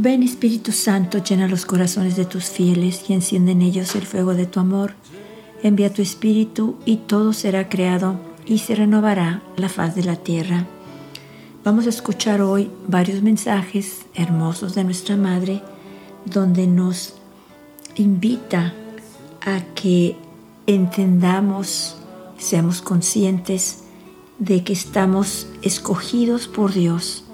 Ven Espíritu Santo, llena los corazones de tus fieles y enciende en ellos el fuego de tu amor. Envía tu Espíritu y todo será creado y se renovará la faz de la tierra. Vamos a escuchar hoy varios mensajes hermosos de nuestra Madre donde nos invita a que entendamos, seamos conscientes de que estamos escogidos por Dios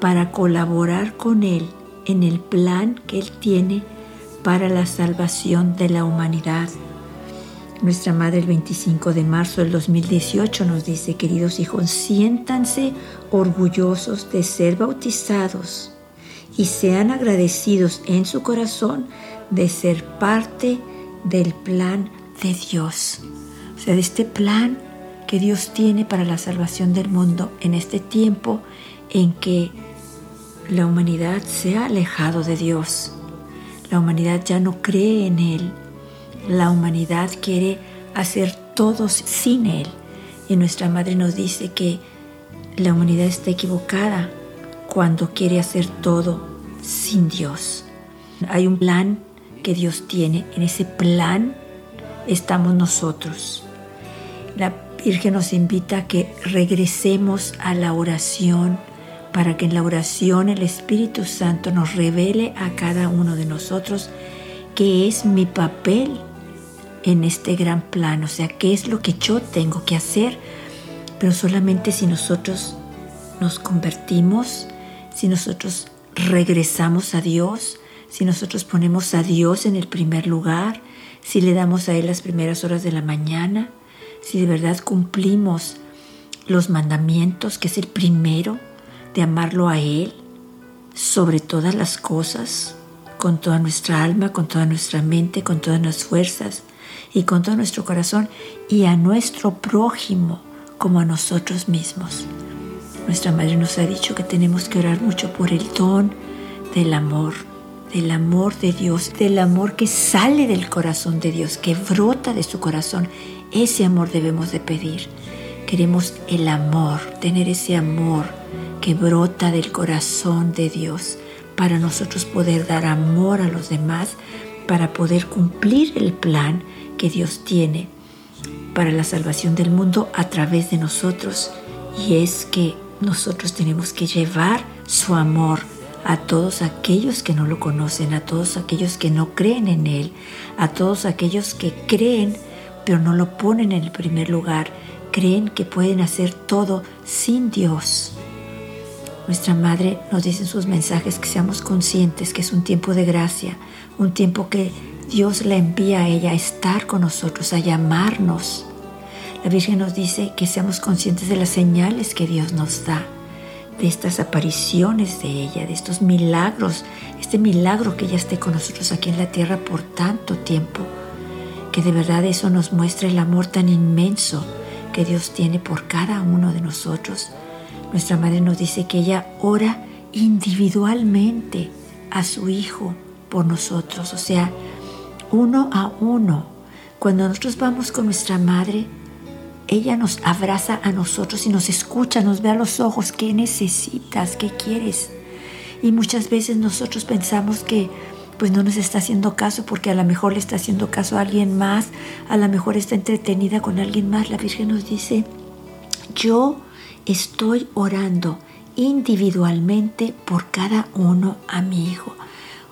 para colaborar con Él en el plan que Él tiene para la salvación de la humanidad. Nuestra Madre el 25 de marzo del 2018 nos dice, queridos hijos, siéntanse orgullosos de ser bautizados y sean agradecidos en su corazón de ser parte del plan de Dios. O sea, de este plan que Dios tiene para la salvación del mundo en este tiempo en que la humanidad se ha alejado de Dios. La humanidad ya no cree en Él. La humanidad quiere hacer todo sin Él. Y nuestra Madre nos dice que la humanidad está equivocada cuando quiere hacer todo sin Dios. Hay un plan que Dios tiene. En ese plan estamos nosotros. La Virgen nos invita a que regresemos a la oración para que en la oración el Espíritu Santo nos revele a cada uno de nosotros qué es mi papel en este gran plan, o sea, qué es lo que yo tengo que hacer, pero solamente si nosotros nos convertimos, si nosotros regresamos a Dios, si nosotros ponemos a Dios en el primer lugar, si le damos a Él las primeras horas de la mañana, si de verdad cumplimos los mandamientos, que es el primero, de amarlo a Él sobre todas las cosas, con toda nuestra alma, con toda nuestra mente, con todas nuestras fuerzas y con todo nuestro corazón y a nuestro prójimo como a nosotros mismos. Nuestra Madre nos ha dicho que tenemos que orar mucho por el don del amor, del amor de Dios, del amor que sale del corazón de Dios, que brota de su corazón. Ese amor debemos de pedir. Queremos el amor, tener ese amor que brota del corazón de Dios para nosotros poder dar amor a los demás, para poder cumplir el plan que Dios tiene para la salvación del mundo a través de nosotros. Y es que nosotros tenemos que llevar su amor a todos aquellos que no lo conocen, a todos aquellos que no creen en Él, a todos aquellos que creen pero no lo ponen en el primer lugar creen que pueden hacer todo sin Dios. Nuestra Madre nos dice en sus mensajes que seamos conscientes que es un tiempo de gracia, un tiempo que Dios la envía a ella a estar con nosotros, a llamarnos. La Virgen nos dice que seamos conscientes de las señales que Dios nos da, de estas apariciones de ella, de estos milagros, este milagro que ella esté con nosotros aquí en la tierra por tanto tiempo, que de verdad eso nos muestra el amor tan inmenso que Dios tiene por cada uno de nosotros. Nuestra madre nos dice que ella ora individualmente a su Hijo por nosotros, o sea, uno a uno. Cuando nosotros vamos con nuestra madre, ella nos abraza a nosotros y nos escucha, nos ve a los ojos, ¿qué necesitas? ¿Qué quieres? Y muchas veces nosotros pensamos que pues no nos está haciendo caso porque a lo mejor le está haciendo caso a alguien más, a lo mejor está entretenida con alguien más. La Virgen nos dice, yo estoy orando individualmente por cada uno a mi hijo.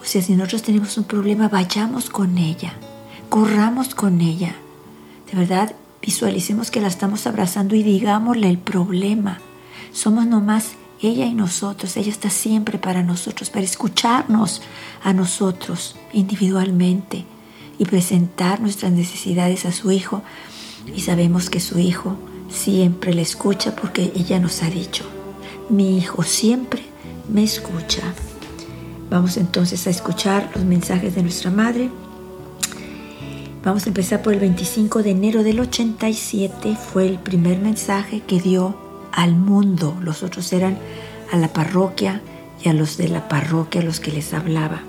O sea, si nosotros tenemos un problema, vayamos con ella, corramos con ella. De verdad, visualicemos que la estamos abrazando y digámosle el problema. Somos nomás ella y nosotros, ella está siempre para nosotros, para escucharnos a nosotros individualmente y presentar nuestras necesidades a su Hijo. Y sabemos que su Hijo siempre le escucha porque ella nos ha dicho, mi Hijo siempre me escucha. Vamos entonces a escuchar los mensajes de nuestra Madre. Vamos a empezar por el 25 de enero del 87. Fue el primer mensaje que dio al mundo, los otros eran a la parroquia y a los de la parroquia los que les hablaba.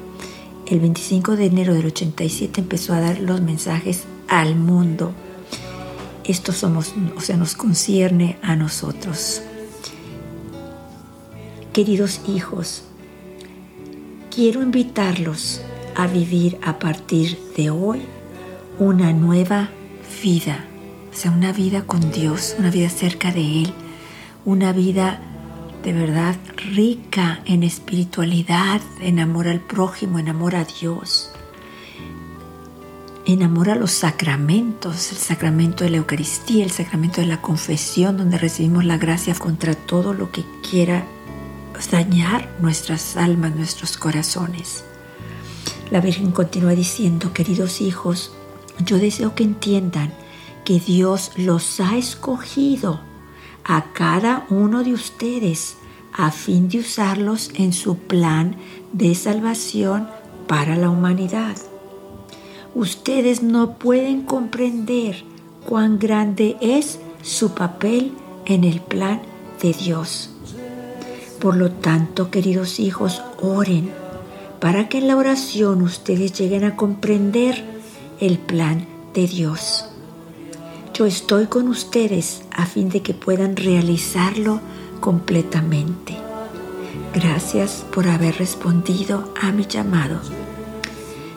El 25 de enero del 87 empezó a dar los mensajes al mundo. esto somos, o sea, nos concierne a nosotros. Queridos hijos, quiero invitarlos a vivir a partir de hoy una nueva vida, o sea, una vida con Dios, una vida cerca de Él, una vida de verdad rica en espiritualidad, en amor al prójimo, en amor a Dios, en amor a los sacramentos, el sacramento de la Eucaristía, el sacramento de la confesión, donde recibimos la gracia contra todo lo que quiera dañar nuestras almas, nuestros corazones. La Virgen continúa diciendo, queridos hijos, yo deseo que entiendan que Dios los ha escogido a cada uno de ustedes a fin de usarlos en su plan de salvación para la humanidad. Ustedes no pueden comprender cuán grande es su papel en el plan de Dios. Por lo tanto, queridos hijos, oren para que en la oración ustedes lleguen a comprender el plan de Dios. Yo estoy con ustedes a fin de que puedan realizarlo completamente. Gracias por haber respondido a mi llamado.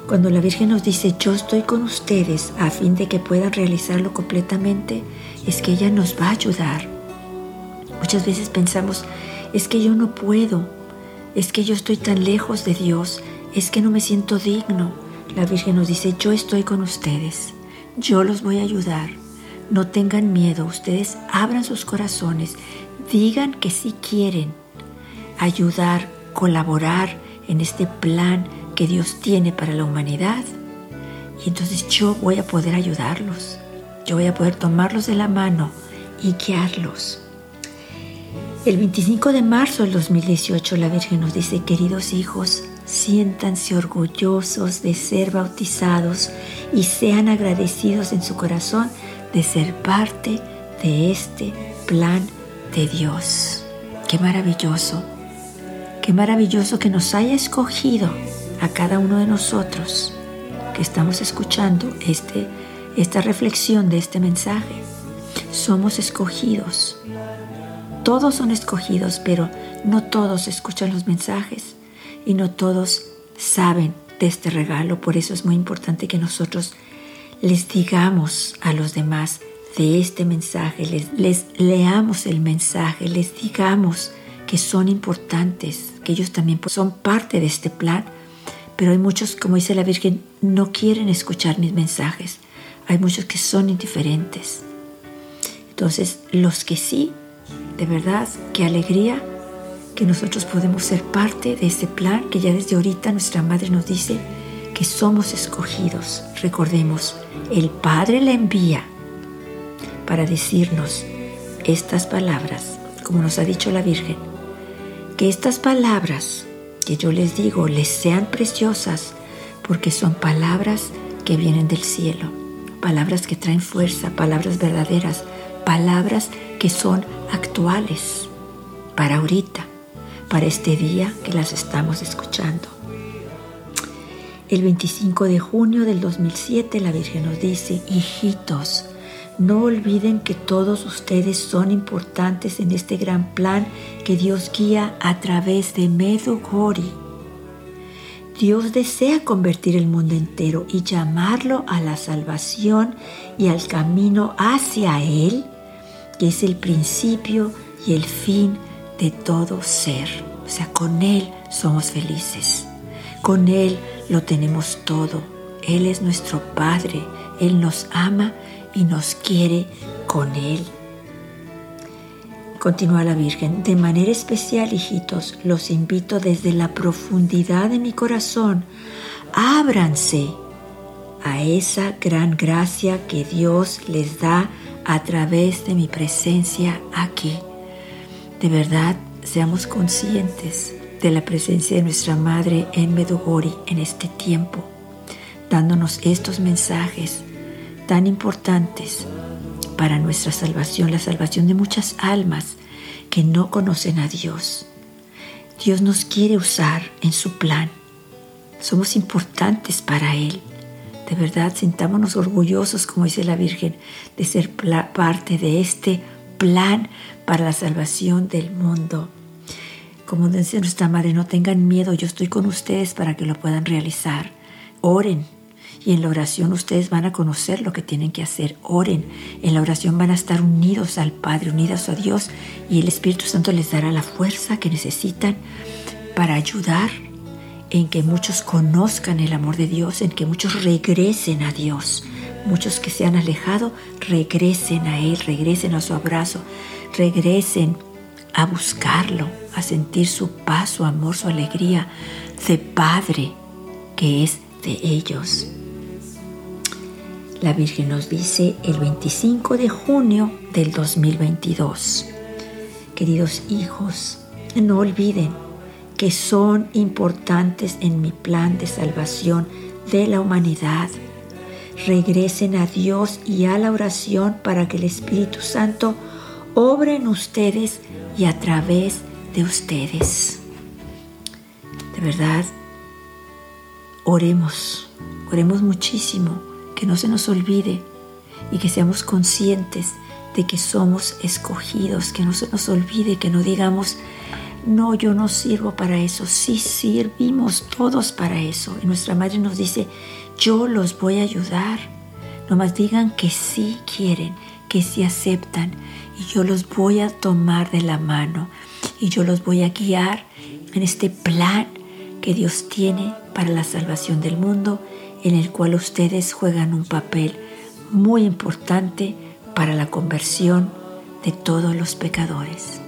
Cuando la Virgen nos dice yo estoy con ustedes a fin de que puedan realizarlo completamente, es que ella nos va a ayudar. Muchas veces pensamos, es que yo no puedo, es que yo estoy tan lejos de Dios, es que no me siento digno. La Virgen nos dice, yo estoy con ustedes, yo los voy a ayudar. No tengan miedo, ustedes abran sus corazones, digan que sí quieren ayudar, colaborar en este plan que Dios tiene para la humanidad. Y entonces yo voy a poder ayudarlos, yo voy a poder tomarlos de la mano y guiarlos. El 25 de marzo del 2018 la Virgen nos dice, queridos hijos, siéntanse orgullosos de ser bautizados y sean agradecidos en su corazón de ser parte de este plan de Dios. Qué maravilloso, qué maravilloso que nos haya escogido a cada uno de nosotros que estamos escuchando este, esta reflexión de este mensaje. Somos escogidos. Todos son escogidos, pero no todos escuchan los mensajes y no todos saben de este regalo. Por eso es muy importante que nosotros les digamos a los demás de este mensaje, les, leamos el mensaje, les digamos que son importantes, que ellos también son parte de este plan. Pero hay muchos, como dice la Virgen, no quieren escuchar mis mensajes. Hay muchos que son indiferentes. Entonces, los que sí, de verdad, qué alegría que nosotros podemos ser parte de ese plan que ya desde ahorita nuestra Madre nos dice que somos escogidos. Recordemos, el Padre le envía para decirnos estas palabras, como nos ha dicho la Virgen, que estas palabras que yo les digo les sean preciosas porque son palabras que vienen del cielo, palabras que traen fuerza, palabras verdaderas, palabras que son actuales para ahorita, para este día que las estamos escuchando. El 25 de junio del 2007 la Virgen nos dice, hijitos, no olviden que todos ustedes son importantes en este gran plan que Dios guía a través de Medugori. Dios desea convertir el mundo entero y llamarlo a la salvación y al camino hacia Él, que es el principio y el fin de todo ser. O sea, con Él somos felices. Con Él lo tenemos todo. Él es nuestro Padre. Él nos ama y nos quiere con Él. Continúa la Virgen, de manera especial, hijitos, los invito desde la profundidad de mi corazón, ábranse a esa gran gracia que Dios les da a través de mi presencia aquí. De verdad, seamos conscientes de la presencia de nuestra Madre en Medugori en este tiempo, dándonos estos mensajes tan importantes para nuestra salvación, la salvación de muchas almas que no conocen a Dios. Dios nos quiere usar en su plan. Somos importantes para Él. De verdad, sintámonos orgullosos, como dice la Virgen, de ser parte de este plan para la salvación del mundo. Como dice nuestra Madre, no tengan miedo, yo estoy con ustedes para que lo puedan realizar. Oren, y en la oración ustedes van a conocer lo que tienen que hacer. Oren. En la oración van a estar unidos al Padre, unidos a Dios. Y el Espíritu Santo les dará la fuerza que necesitan para ayudar en que muchos conozcan el amor de Dios, en que muchos regresen a Dios. Muchos que se han alejado, regresen a Él, regresen a su abrazo, regresen a buscarlo, a sentir su paz, su amor, su alegría de Padre que es de ellos. La Virgen nos dice el 25 de junio del 2022. Queridos hijos, no olviden que son importantes en mi plan de salvación de la humanidad. Regresen a Dios y a la oración para que el Espíritu Santo obre en ustedes y a través de ustedes. De verdad, oremos, oremos muchísimo que no se nos olvide y que seamos conscientes de que somos escogidos, que no se nos olvide, que no digamos, no, yo no sirvo para eso, sí servimos todos para eso. Y nuestra madre nos dice, yo los voy a ayudar. Nomás digan que sí quieren, que sí aceptan y yo los voy a tomar de la mano y yo los voy a guiar en este plan que Dios tiene para la salvación del mundo en el cual ustedes juegan un papel muy importante para la conversión de todos los pecadores.